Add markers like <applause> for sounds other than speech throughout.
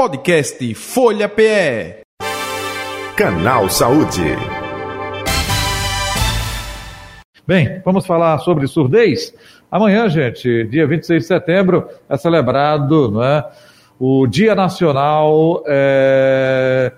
Podcast Folha PE. Canal Saúde. Bem, vamos falar sobre surdez? Amanhã, gente, dia 26 de setembro, é celebrado não é, o Dia Nacional é,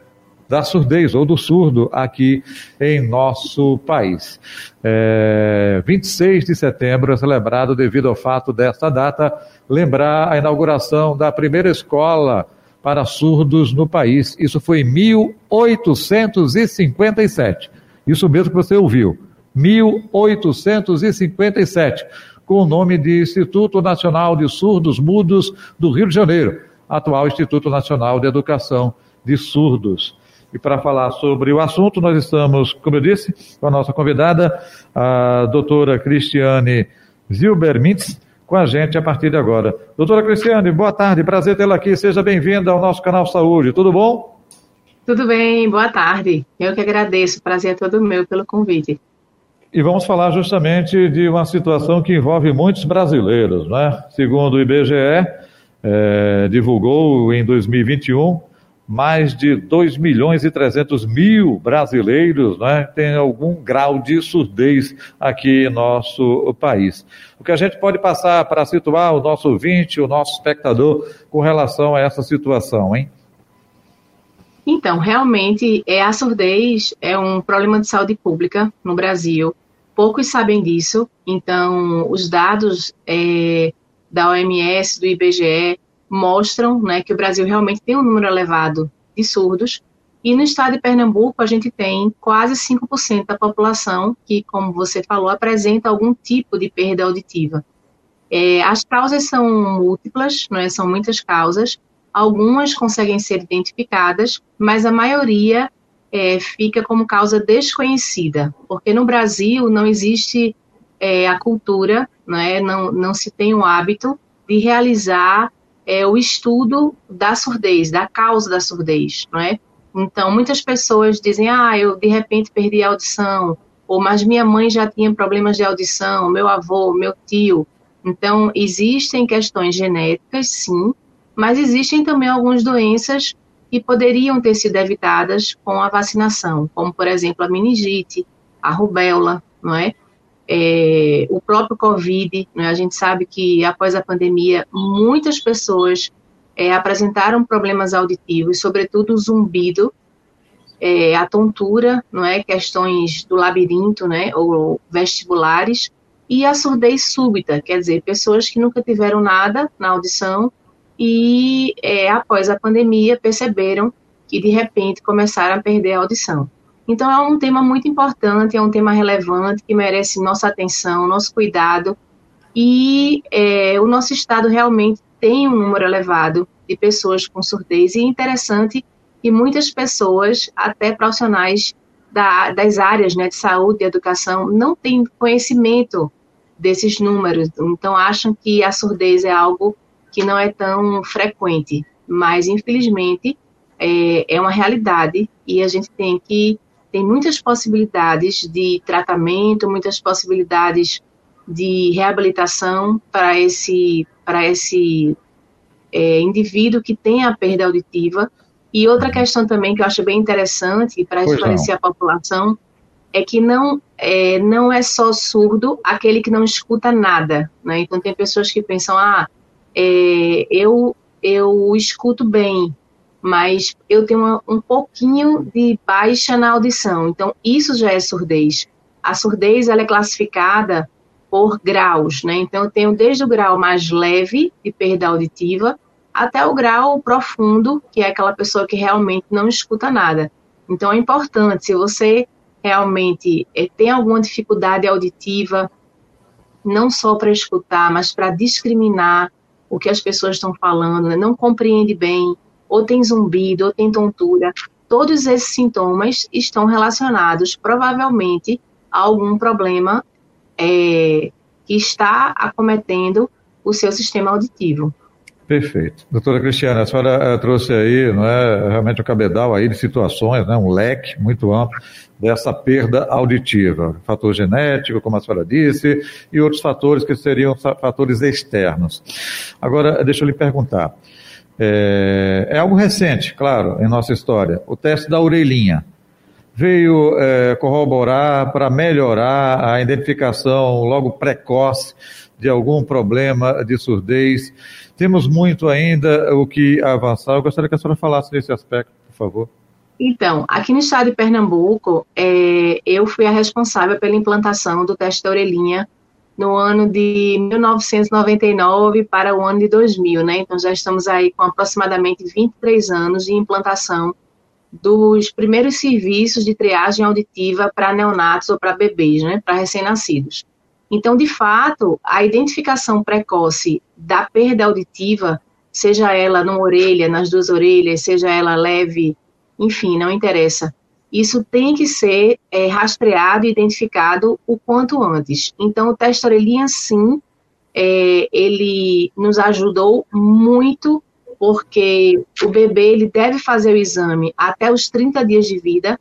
da Surdez, ou do surdo, aqui em nosso país. É, 26 de setembro é celebrado devido ao fato desta data lembrar a inauguração da primeira escola para surdos no país. Isso foi em 1857. Isso mesmo que você ouviu. 1857, com o nome de Instituto Nacional de Surdos Mudos do Rio de Janeiro, atual Instituto Nacional de Educação de Surdos. E para falar sobre o assunto, nós estamos, como eu disse, com a nossa convidada, a doutora Cristiane Zilber Mintz, com a gente a partir de agora. Doutora Cristiane, boa tarde, prazer tê-la aqui, seja bem-vinda ao nosso canal Saúde, tudo bom? Tudo bem, boa tarde. Eu que agradeço, prazer é todo meu pelo convite. E vamos falar justamente de uma situação que envolve muitos brasileiros, né? Segundo o IBGE, é, divulgou em 2021 mais de 2 milhões e 300 mil brasileiros né, têm algum grau de surdez aqui em nosso país. O que a gente pode passar para situar o nosso ouvinte, o nosso espectador, com relação a essa situação, hein? Então, realmente, é, a surdez é um problema de saúde pública no Brasil. Poucos sabem disso, então, os dados é, da OMS, do IBGE, mostram né, que o Brasil realmente tem um número elevado de surdos. E no estado de Pernambuco, a gente tem quase 5% da população que, como você falou, apresenta algum tipo de perda auditiva. É, as causas são múltiplas, é? são muitas causas. Algumas conseguem ser identificadas, mas a maioria é, fica como causa desconhecida, porque no Brasil não existe é, a cultura, não, é? não, não se tem o hábito de realizar é o estudo da surdez, da causa da surdez, não é? Então, muitas pessoas dizem, ah, eu de repente perdi a audição, ou mas minha mãe já tinha problemas de audição, meu avô, meu tio. Então, existem questões genéticas, sim, mas existem também algumas doenças que poderiam ter sido evitadas com a vacinação, como, por exemplo, a meningite, a rubéola, não é? é, o próprio Covid, né, a gente sabe que após a pandemia, muitas pessoas é, apresentaram problemas auditivos, sobretudo o zumbido, é, a tontura, não é, questões do labirinto, né, ou vestibulares, e a surdez súbita, quer dizer, pessoas que nunca tiveram nada na audição e é, após a pandemia perceberam que de repente começaram a perder a audição. Então, é um tema muito importante, é um tema relevante que merece nossa atenção, nosso cuidado. E é, o nosso estado realmente tem um número elevado de pessoas com surdez, e é interessante que muitas pessoas, até profissionais da, das áreas né, de saúde e educação, não têm conhecimento desses números, então acham que a surdez é algo que não é tão frequente, mas infelizmente é, é uma realidade e a gente tem que tem muitas possibilidades de tratamento, muitas possibilidades de reabilitação para esse, para esse é, indivíduo que tem a perda auditiva. E outra questão também que eu acho bem interessante para esclarecer a população é que não é, não é só surdo aquele que não escuta nada. Né? Então, tem pessoas que pensam, ah, é, eu, eu escuto bem, mas eu tenho uma, um pouquinho de baixa na audição. Então, isso já é surdez. A surdez ela é classificada por graus, né? Então, eu tenho desde o grau mais leve de perda auditiva até o grau profundo, que é aquela pessoa que realmente não escuta nada. Então, é importante, se você realmente é, tem alguma dificuldade auditiva, não só para escutar, mas para discriminar o que as pessoas estão falando, né? não compreende bem, ou tem zumbido, ou tem tontura. Todos esses sintomas estão relacionados, provavelmente, a algum problema é, que está acometendo o seu sistema auditivo. Perfeito. Doutora Cristiana, a senhora uh, trouxe aí, não é, realmente um cabedal aí de situações, né, um leque muito amplo dessa perda auditiva. Fator genético, como a senhora disse, e outros fatores que seriam fatores externos. Agora, deixa eu lhe perguntar. É, é algo recente, claro, em nossa história. O teste da orelhinha veio é, corroborar para melhorar a identificação logo precoce de algum problema de surdez. Temos muito ainda o que avançar. Eu gostaria que a senhora falasse desse aspecto, por favor. Então, aqui no estado de Pernambuco, é, eu fui a responsável pela implantação do teste da orelhinha no ano de 1999 para o ano de 2000, né? Então já estamos aí com aproximadamente 23 anos de implantação dos primeiros serviços de triagem auditiva para neonatos ou para bebês, né? Para recém-nascidos. Então, de fato, a identificação precoce da perda auditiva, seja ela numa orelha, nas duas orelhas, seja ela leve, enfim, não interessa. Isso tem que ser é, rastreado e identificado o quanto antes. Então, o teste orelhinha, sim, é, ele nos ajudou muito, porque o bebê ele deve fazer o exame até os 30 dias de vida,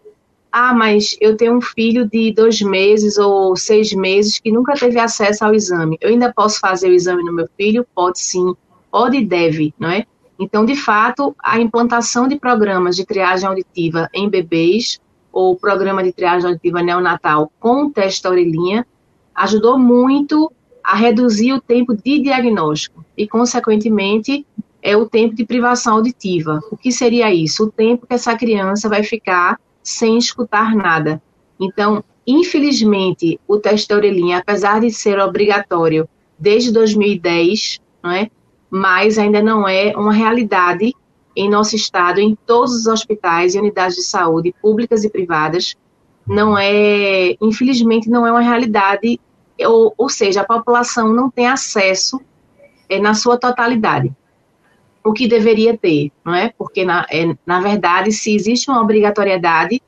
ah, mas eu tenho um filho de dois meses ou seis meses que nunca teve acesso ao exame. Eu ainda posso fazer o exame no meu filho? Pode sim, pode e deve, não é? Então, de fato, a implantação de programas de triagem auditiva em bebês ou programa de triagem auditiva neonatal com teste orelhinha ajudou muito a reduzir o tempo de diagnóstico e, consequentemente, é o tempo de privação auditiva. O que seria isso? O tempo que essa criança vai ficar sem escutar nada. Então, infelizmente, o teste da orelhinha, apesar de ser obrigatório desde 2010, não é? mas ainda não é uma realidade em nosso estado, em todos os hospitais e unidades de saúde, públicas e privadas. Não é, infelizmente, não é uma realidade, ou, ou seja, a população não tem acesso é, na sua totalidade o que deveria ter, não é? Porque, na, é, na verdade, se existe uma obrigatoriedade,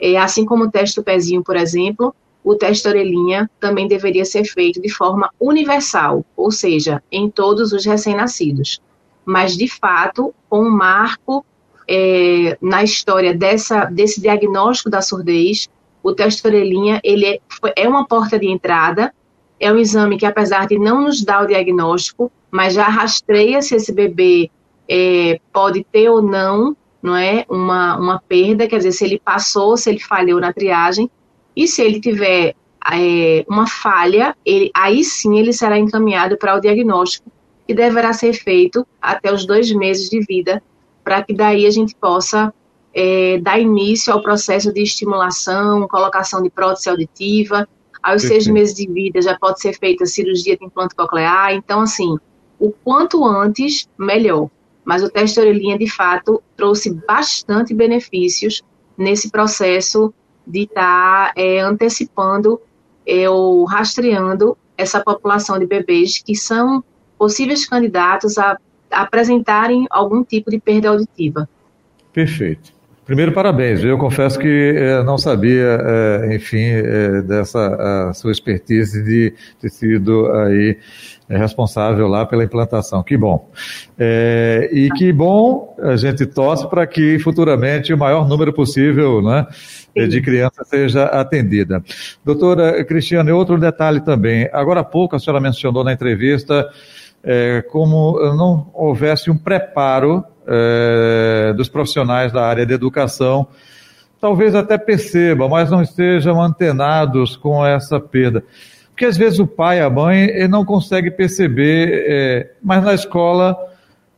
é, assim como o teste do pezinho, por exemplo, o teste orelhinha também deveria ser feito de forma universal, ou seja, em todos os recém-nascidos. Mas, de fato, com um marco é, na história dessa, desse diagnóstico da surdez, o teste orelhinha ele é, é uma porta de entrada, é um exame que, apesar de não nos dar o diagnóstico, mas já rastreia se esse bebê é, pode ter ou não, não é, uma, uma perda, quer dizer, se ele passou, se ele falhou na triagem, e se ele tiver é, uma falha, ele, aí sim ele será encaminhado para o diagnóstico, que deverá ser feito até os dois meses de vida, para que daí a gente possa é, dar início ao processo de estimulação, colocação de prótese auditiva. Aos seis meses de vida já pode ser feita a cirurgia de implante coclear. Então, assim, o quanto antes, melhor. Mas o teste de orelhinha, de fato, trouxe bastante benefícios nesse processo de estar tá, é, antecipando é, ou rastreando essa população de bebês que são possíveis candidatos a apresentarem algum tipo de perda auditiva. Perfeito. Primeiro, parabéns. Eu confesso que eh, não sabia, eh, enfim, eh, dessa sua expertise de ter sido aí responsável lá pela implantação. Que bom. e que bom a gente torce para que futuramente o maior número possível né, de crianças seja atendida. Doutora Cristiane, outro detalhe também. Agora há pouco a senhora mencionou na entrevista como não houvesse um preparo é, dos profissionais da área de educação, talvez até percebam, mas não estejam antenados com essa perda. Porque às vezes o pai, a mãe, não consegue perceber, é, mas na escola,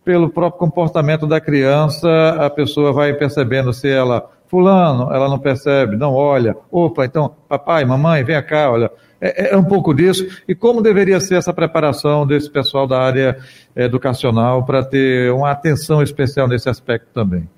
pelo próprio comportamento da criança, a pessoa vai percebendo se ela, fulano, ela não percebe, não olha, opa, então, papai, mamãe, vem cá, olha, é, é, um pouco disso. E como deveria ser essa preparação desse pessoal da área educacional para ter uma atenção especial nesse aspecto também?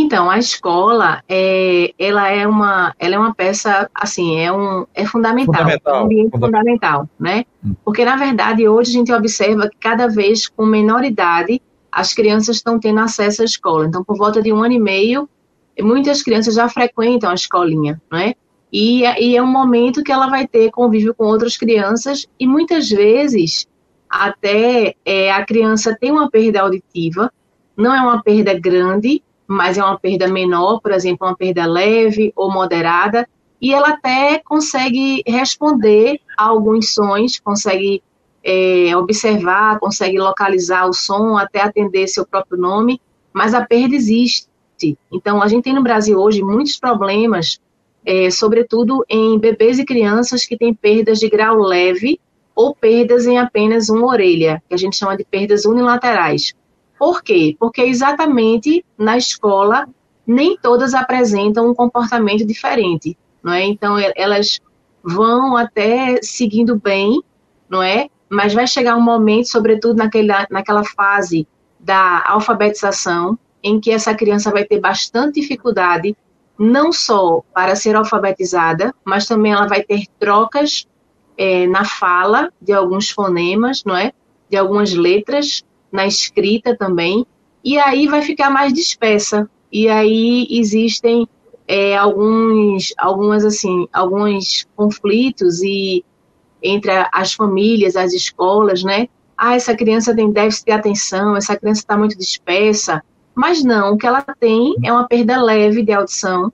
Então, a escola, é, ela é uma, ela é uma peça, assim, é um, é fundamental, fundamental, é um ambiente fundamental, fundamental né? Hum. Porque na verdade hoje a gente observa que cada vez com menor idade as crianças estão tendo acesso à escola. Então, por volta de um ano e meio, muitas crianças já frequentam a escolinha, né? E, e é um momento que ela vai ter convívio com outras crianças e muitas vezes até é, a criança tem uma perda auditiva, não é uma perda grande, mas é uma perda menor, por exemplo, uma perda leve ou moderada, e ela até consegue responder a alguns sons, consegue é, observar, consegue localizar o som, até atender seu próprio nome, mas a perda existe. Então, a gente tem no Brasil hoje muitos problemas, é, sobretudo em bebês e crianças que têm perdas de grau leve ou perdas em apenas uma orelha, que a gente chama de perdas unilaterais. Por quê? Porque exatamente na escola nem todas apresentam um comportamento diferente, não é? Então elas vão até seguindo bem, não é? Mas vai chegar um momento, sobretudo naquela, naquela fase da alfabetização, em que essa criança vai ter bastante dificuldade, não só para ser alfabetizada, mas também ela vai ter trocas é, na fala de alguns fonemas, não é? De algumas letras, na escrita também, e aí vai ficar mais dispersa. E aí existem é, alguns, algumas assim, alguns conflitos e entre as famílias, as escolas, né? Ah, essa criança tem déficit de atenção, essa criança está muito dispersa. Mas não, o que ela tem é uma perda leve de audição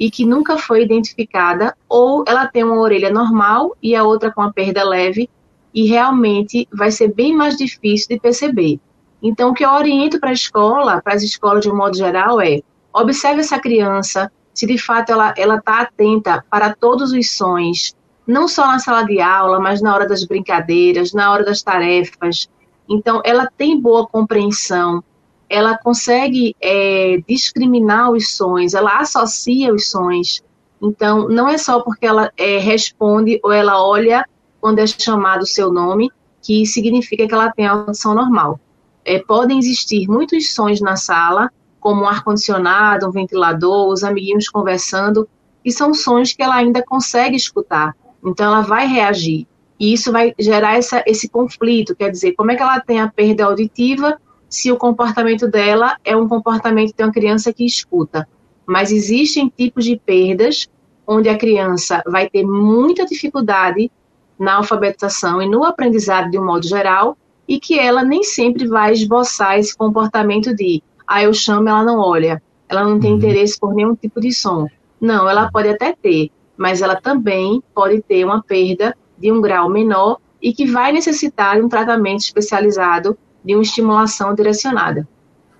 e que nunca foi identificada, ou ela tem uma orelha normal e a outra com a perda leve, e realmente vai ser bem mais difícil de perceber. Então, o que eu oriento para a escola, para as escolas de um modo geral, é observe essa criança, se de fato ela está atenta para todos os sons, não só na sala de aula, mas na hora das brincadeiras, na hora das tarefas. Então, ela tem boa compreensão, ela consegue é, discriminar os sons, ela associa os sons. Então, não é só porque ela é, responde ou ela olha quando é chamado o seu nome que significa que ela tem audição normal. É, podem existir muitos sons na sala, como um ar-condicionado, um ventilador, os amiguinhos conversando, e são sons que ela ainda consegue escutar. Então, ela vai reagir. E isso vai gerar essa, esse conflito, quer dizer, como é que ela tem a perda auditiva se o comportamento dela é um comportamento de uma criança que escuta. Mas existem tipos de perdas onde a criança vai ter muita dificuldade na alfabetização e no aprendizado de um modo geral, e que ela nem sempre vai esboçar esse comportamento de, ah, eu chamo, ela não olha, ela não tem uhum. interesse por nenhum tipo de som. Não, ela pode até ter, mas ela também pode ter uma perda de um grau menor e que vai necessitar de um tratamento especializado de uma estimulação direcionada.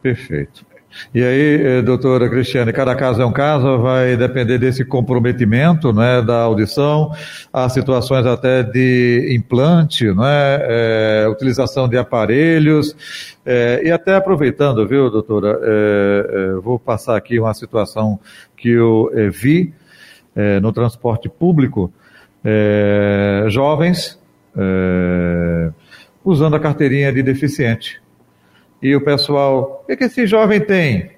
Perfeito. E aí, eh, doutora Cristiane, cada caso é um caso, vai depender desse comprometimento né, da audição, há situações até de implante, né, é, utilização de aparelhos, é, e até aproveitando, viu, doutora, é, vou passar aqui uma situação que eu vi no transporte público, jovens usando a carteirinha de deficiente. E o pessoal, o que, que esse jovem tem?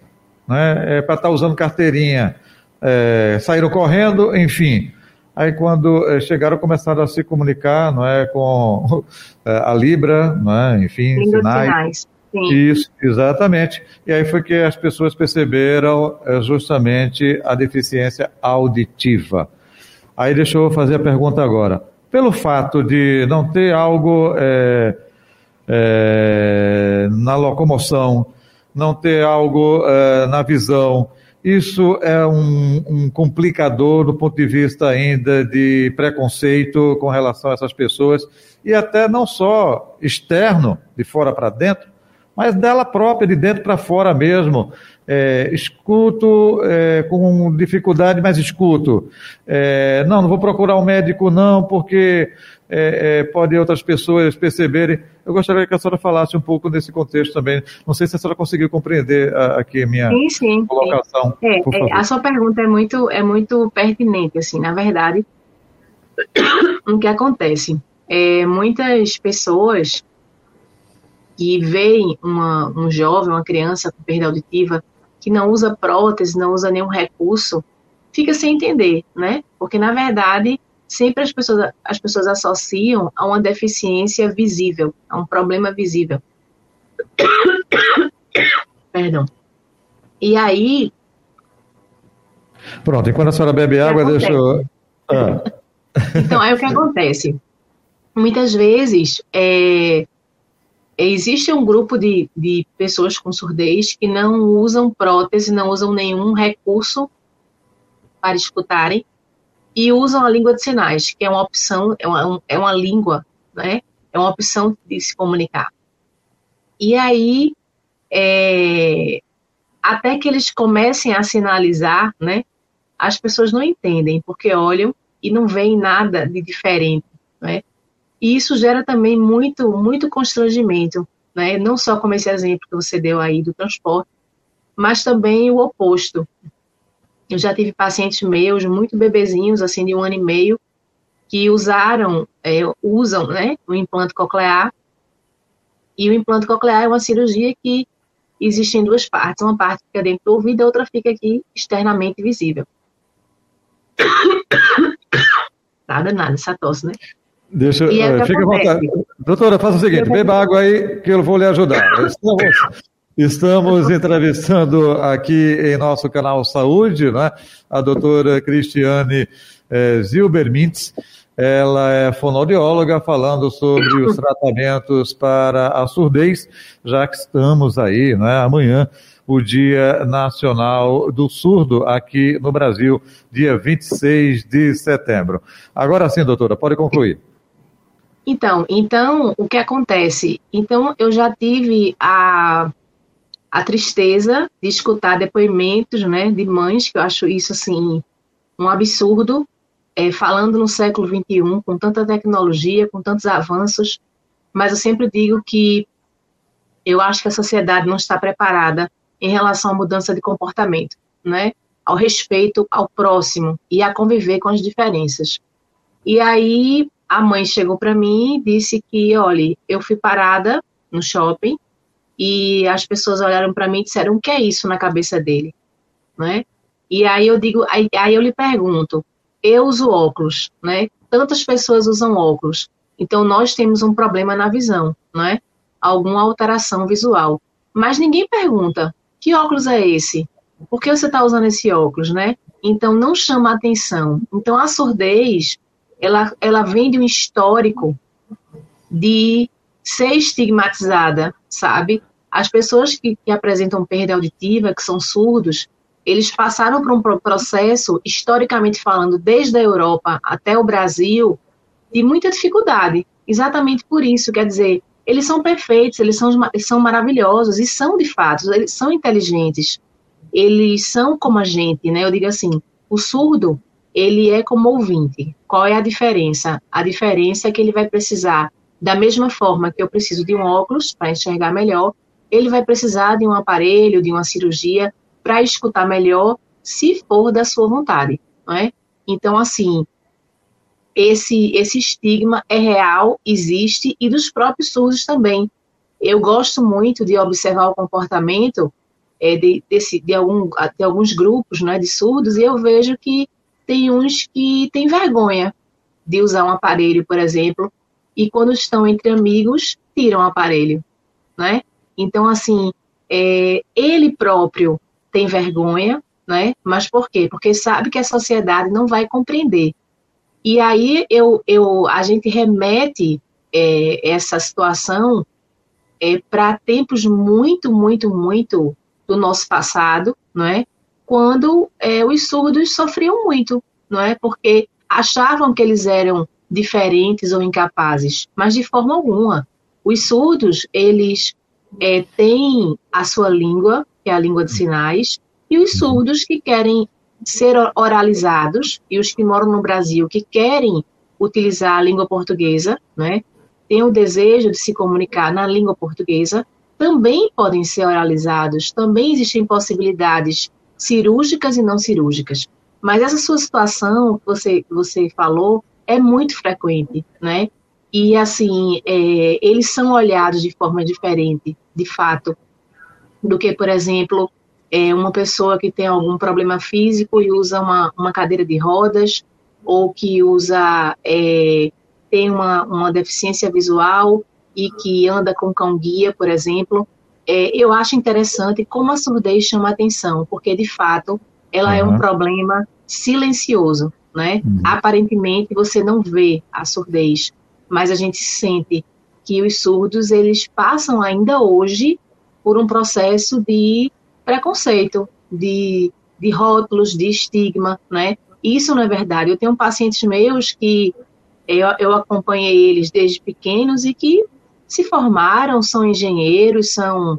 Né? É para estar tá usando carteirinha. É, saíram correndo, enfim. Aí quando é, chegaram, começaram a se comunicar, não é, com <laughs> é, a Libra, não é, enfim, Língua sinais. sinais. Sim. Isso, exatamente. E aí foi que as pessoas perceberam é, justamente a deficiência auditiva. Aí deixa eu fazer a pergunta agora pelo fato de não ter algo é, é, na locomoção, não ter algo é, na visão, isso é um, um, complicador do ponto de vista ainda de preconceito com relação a essas pessoas e até não só externo, de fora para dentro, mas dela própria, de dentro para fora mesmo é, escuto é, com dificuldade, mas escuto. É, não, não vou procurar um médico, não, porque é, é, pode outras pessoas perceberem. Eu gostaria que a senhora falasse um pouco nesse contexto também. Não sei se a senhora conseguiu compreender a, aqui a minha sim, sim, colocação. Sim. É, a sua pergunta é muito, é muito pertinente, assim, na verdade. <coughs> o que acontece? muitas pessoas que veem uma, um jovem, uma criança com perda auditiva, que não usa prótese, não usa nenhum recurso, fica sem entender, né? Porque, na verdade, sempre as pessoas, as pessoas associam a uma deficiência visível, a um problema visível. <coughs> Perdão. E aí. Pronto, enquanto a senhora bebe água, deixa eu. Ah. Então, aí o que acontece? Muitas vezes, é, existe um grupo de, de pessoas com surdez que não usam prótese, não usam nenhum recurso para escutarem e usam a língua de sinais, que é uma opção, é uma, é uma língua, né? é uma opção de se comunicar. E aí, é, até que eles comecem a sinalizar, né, as pessoas não entendem, porque olham e não veem nada de diferente, né? E isso gera também muito, muito constrangimento, né? Não só como esse exemplo que você deu aí do transporte, mas também o oposto. Eu já tive pacientes meus, muito bebezinhos, assim, de um ano e meio, que usaram, é, usam, né, o implante coclear. E o implante coclear é uma cirurgia que existe em duas partes. Uma parte fica dentro do ouvido, a outra fica aqui externamente visível. <coughs> Nada, nada, essa tosse, né? Deixa, eu. É, fica à vontade. Doutora, faça o seguinte, beba água aí que eu vou lhe ajudar. <laughs> Estamos, estamos entrevistando aqui em nosso canal Saúde, né, a doutora Cristiane é, Zilber Mintz. Ela é fonoaudióloga falando sobre os <laughs> tratamentos para a surdez, já que estamos aí, né, amanhã, o Dia Nacional do Surdo aqui no Brasil, dia 26 de setembro. Agora sim, doutora, pode concluir. Então, então, o que acontece? Então, eu já tive a, a tristeza de escutar depoimentos, né, de mães, que eu acho isso, assim, um absurdo, é, falando no século XXI, com tanta tecnologia, com tantos avanços, mas eu sempre digo que eu acho que a sociedade não está preparada em relação à mudança de comportamento, né? Ao respeito ao próximo e a conviver com as diferenças. E aí a mãe chegou para mim e disse que, olha, eu fui parada no shopping e as pessoas olharam para mim e disseram o que é isso na cabeça dele, né? E aí eu digo, aí, aí eu lhe pergunto, eu uso óculos, né? Tantas pessoas usam óculos, então nós temos um problema na visão, né? Alguma alteração visual. Mas ninguém pergunta que óculos é esse? Por que você está usando esse óculos, né? Então não chama atenção. Então a surdez ela, ela vem de um histórico de ser estigmatizada, sabe? As pessoas que, que apresentam perda auditiva, que são surdos, eles passaram por um processo, historicamente falando, desde a Europa até o Brasil, de muita dificuldade. Exatamente por isso, quer dizer, eles são perfeitos, eles são, eles são maravilhosos e são de fato, eles são inteligentes. Eles são como a gente, né? Eu digo assim, o surdo, ele é como ouvinte. Qual é a diferença? A diferença é que ele vai precisar, da mesma forma que eu preciso de um óculos para enxergar melhor, ele vai precisar de um aparelho, de uma cirurgia para escutar melhor, se for da sua vontade, não é? Então, assim, esse, esse estigma é real, existe, e dos próprios surdos também. Eu gosto muito de observar o comportamento é, de, desse, de, algum, de alguns grupos né, de surdos, e eu vejo que tem uns que têm vergonha de usar um aparelho, por exemplo, e quando estão entre amigos, tiram o aparelho, né? Então, assim, é, ele próprio tem vergonha, né? Mas por quê? Porque sabe que a sociedade não vai compreender. E aí eu, eu, a gente remete é, essa situação é, para tempos muito, muito, muito do nosso passado, não é? Quando é, os surdos sofriam muito, não é? Porque achavam que eles eram diferentes ou incapazes, mas de forma alguma. Os surdos, eles é, têm a sua língua, que é a língua de sinais, e os surdos que querem ser oralizados, e os que moram no Brasil que querem utilizar a língua portuguesa, né, têm o desejo de se comunicar na língua portuguesa, também podem ser oralizados, também existem possibilidades cirúrgicas e não cirúrgicas. Mas essa sua situação que você, você falou é muito frequente, né? E, assim, é, eles são olhados de forma diferente, de fato, do que, por exemplo, é, uma pessoa que tem algum problema físico e usa uma, uma cadeira de rodas, ou que usa, é, tem uma, uma deficiência visual e que anda com cão-guia, por exemplo é, eu acho interessante como a surdez chama atenção, porque de fato ela uhum. é um problema silencioso, né? Uhum. Aparentemente você não vê a surdez, mas a gente sente que os surdos eles passam ainda hoje por um processo de preconceito, de, de rótulos, de estigma, né? Isso não é verdade. Eu tenho pacientes meus que eu, eu acompanhei eles desde pequenos e que se formaram, são engenheiros, são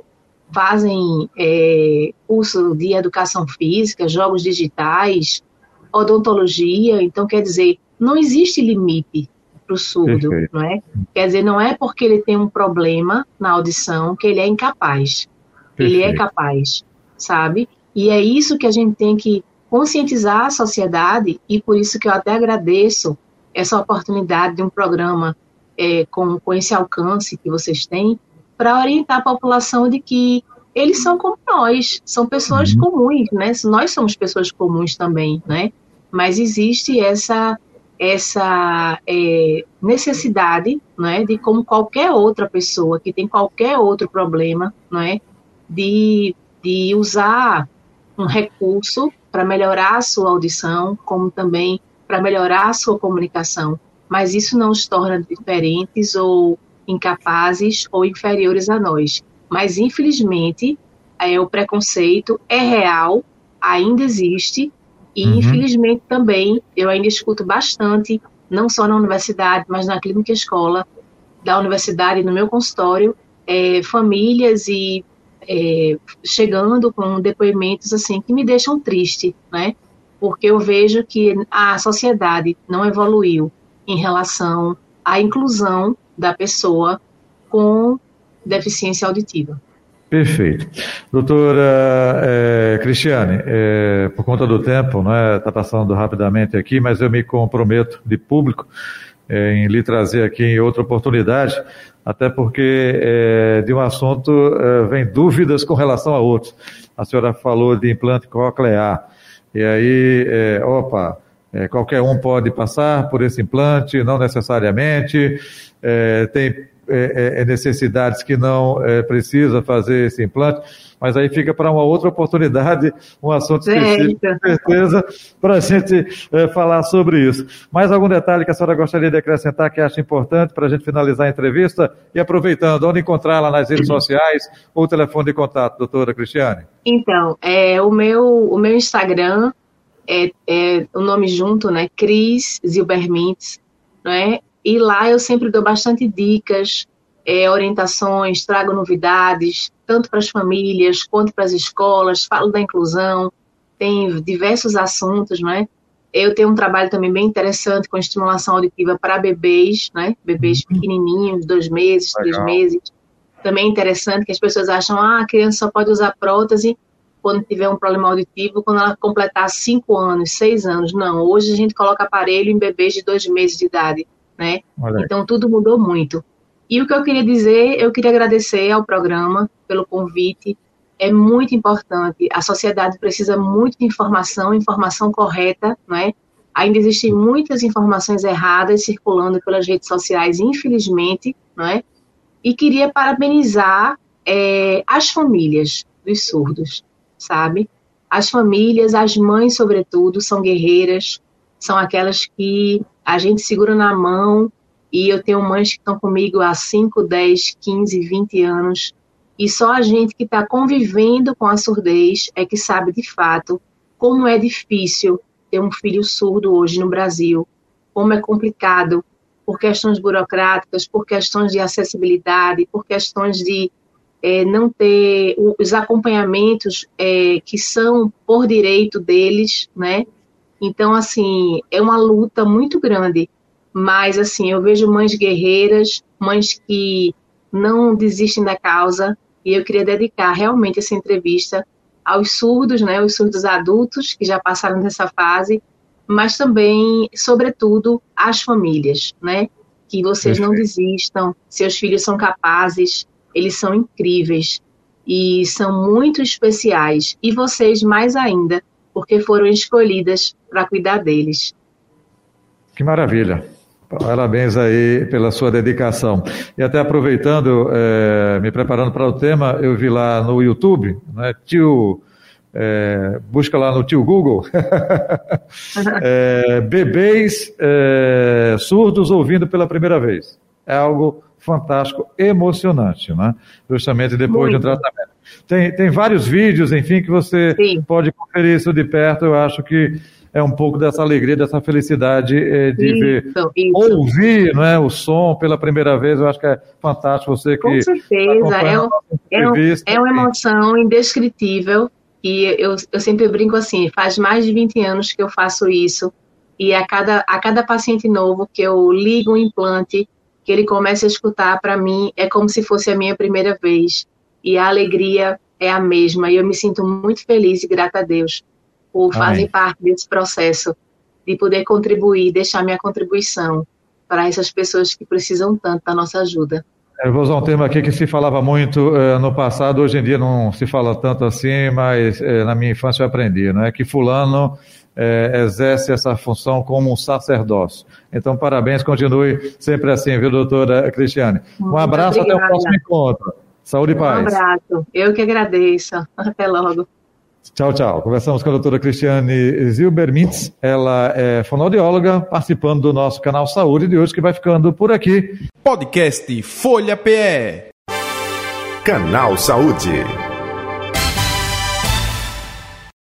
fazem é, curso de educação física, jogos digitais, odontologia. Então, quer dizer, não existe limite para o surdo, Perfeito. não é? Quer dizer, não é porque ele tem um problema na audição que ele é incapaz. Perfeito. Ele é capaz, sabe? E é isso que a gente tem que conscientizar a sociedade e por isso que eu até agradeço essa oportunidade de um programa é, com, com esse alcance que vocês têm para orientar a população de que eles são como nós, são pessoas uhum. comuns, né? Nós somos pessoas comuns também, né? Mas existe essa essa é, necessidade, né, de como qualquer outra pessoa que tem qualquer outro problema, né, de, de usar um recurso para melhorar a sua audição, como também para melhorar a sua comunicação. Mas isso não os torna diferentes ou incapazes ou inferiores a nós. Mas, infelizmente, é, o preconceito é real, ainda existe, e, uhum. infelizmente, também eu ainda escuto bastante, não só na universidade, mas na clínica escola da universidade, no meu consultório, é, famílias e é, chegando com depoimentos assim que me deixam triste, né? Porque eu vejo que a sociedade não evoluiu em relação à inclusão da pessoa com deficiência auditiva. Perfeito. Doutora é, Cristiane, é, por conta do tempo, não é, está passando rapidamente aqui, mas eu me comprometo de público é, em lhe trazer aqui em outra oportunidade, até porque de um assunto vem dúvidas com relação a outros. A senhora falou de implante coclear, e aí, opa, é, qualquer um pode passar por esse implante, não necessariamente, tem é, é, é, necessidades que não é, precisa fazer esse implante, mas aí fica para uma outra oportunidade, um assunto específico, com certeza, para a gente é, falar sobre isso. Mais algum detalhe que a senhora gostaria de acrescentar que acha importante para a gente finalizar a entrevista? E aproveitando, onde encontrá-la nas redes sociais ou o telefone de contato, doutora Cristiane? Então, é, o, meu, o meu Instagram é, é o nome junto, né? Cris Zilbermintz, não é? E lá eu sempre dou bastante dicas, é, orientações, trago novidades, tanto para as famílias quanto para as escolas, falo da inclusão, tem diversos assuntos, não é? Eu tenho um trabalho também bem interessante com estimulação auditiva para bebês, né? Bebês uhum. pequenininhos, dois meses, Legal. três meses. Também é interessante que as pessoas acham, ah, a criança só pode usar prótese quando tiver um problema auditivo, quando ela completar cinco anos, seis anos. Não, hoje a gente coloca aparelho em bebês de dois meses de idade né? Então tudo mudou muito. E o que eu queria dizer, eu queria agradecer ao programa pelo convite. É muito importante. A sociedade precisa muito de informação, informação correta, né? Ainda existem muitas informações erradas circulando pelas redes sociais, infelizmente, né? E queria parabenizar é, as famílias dos surdos, sabe? As famílias, as mães, sobretudo, são guerreiras, são aquelas que a gente segura na mão e eu tenho mães que estão comigo há 5, 10, 15, 20 anos e só a gente que está convivendo com a surdez é que sabe de fato como é difícil ter um filho surdo hoje no Brasil, como é complicado por questões burocráticas, por questões de acessibilidade, por questões de é, não ter os acompanhamentos é, que são por direito deles, né? Então, assim, é uma luta muito grande. Mas, assim, eu vejo mães guerreiras, mães que não desistem da causa. E eu queria dedicar realmente essa entrevista aos surdos, né, os surdos adultos que já passaram dessa fase, mas também, sobretudo, às famílias, né, que vocês não desistam, seus filhos são capazes, eles são incríveis e são muito especiais, e vocês mais ainda, porque foram escolhidas para cuidar deles. Que maravilha. Parabéns aí pela sua dedicação. E até aproveitando, é, me preparando para o tema, eu vi lá no YouTube, né, tio, é, busca lá no tio Google, <laughs> é, bebês é, surdos ouvindo pela primeira vez. É algo fantástico, emocionante, né? justamente depois Muito. de um tratamento. Tem, tem vários vídeos, enfim, que você Sim. pode conferir isso de perto. Eu acho que é um pouco dessa alegria, dessa felicidade é, de isso, ver, isso. ouvir né, o som pela primeira vez. Eu acho que é fantástico você que. Com certeza, é, um, é, um, é uma emoção indescritível. E eu, eu sempre brinco assim: faz mais de 20 anos que eu faço isso. E a cada, a cada paciente novo que eu ligo um implante, que ele começa a escutar, para mim é como se fosse a minha primeira vez. E a alegria é a mesma. E eu me sinto muito feliz e grata a Deus por fazer parte desse processo, de poder contribuir, deixar minha contribuição para essas pessoas que precisam tanto da nossa ajuda. Eu vou usar um termo aqui que se falava muito uh, no passado, hoje em dia não se fala tanto assim, mas uh, na minha infância eu aprendi, não é que fulano uh, exerce essa função como um sacerdócio. Então, parabéns, continue sempre assim, viu, doutora Cristiane? Muito um abraço, obrigada. até o próximo encontro. Saúde e paz. Um abraço. Eu que agradeço. Até logo. Tchau, tchau. Conversamos com a doutora Cristiane Zilber Mintz. Ela é fonoaudióloga, participando do nosso canal Saúde de hoje, que vai ficando por aqui. Podcast Folha PE. Canal Saúde.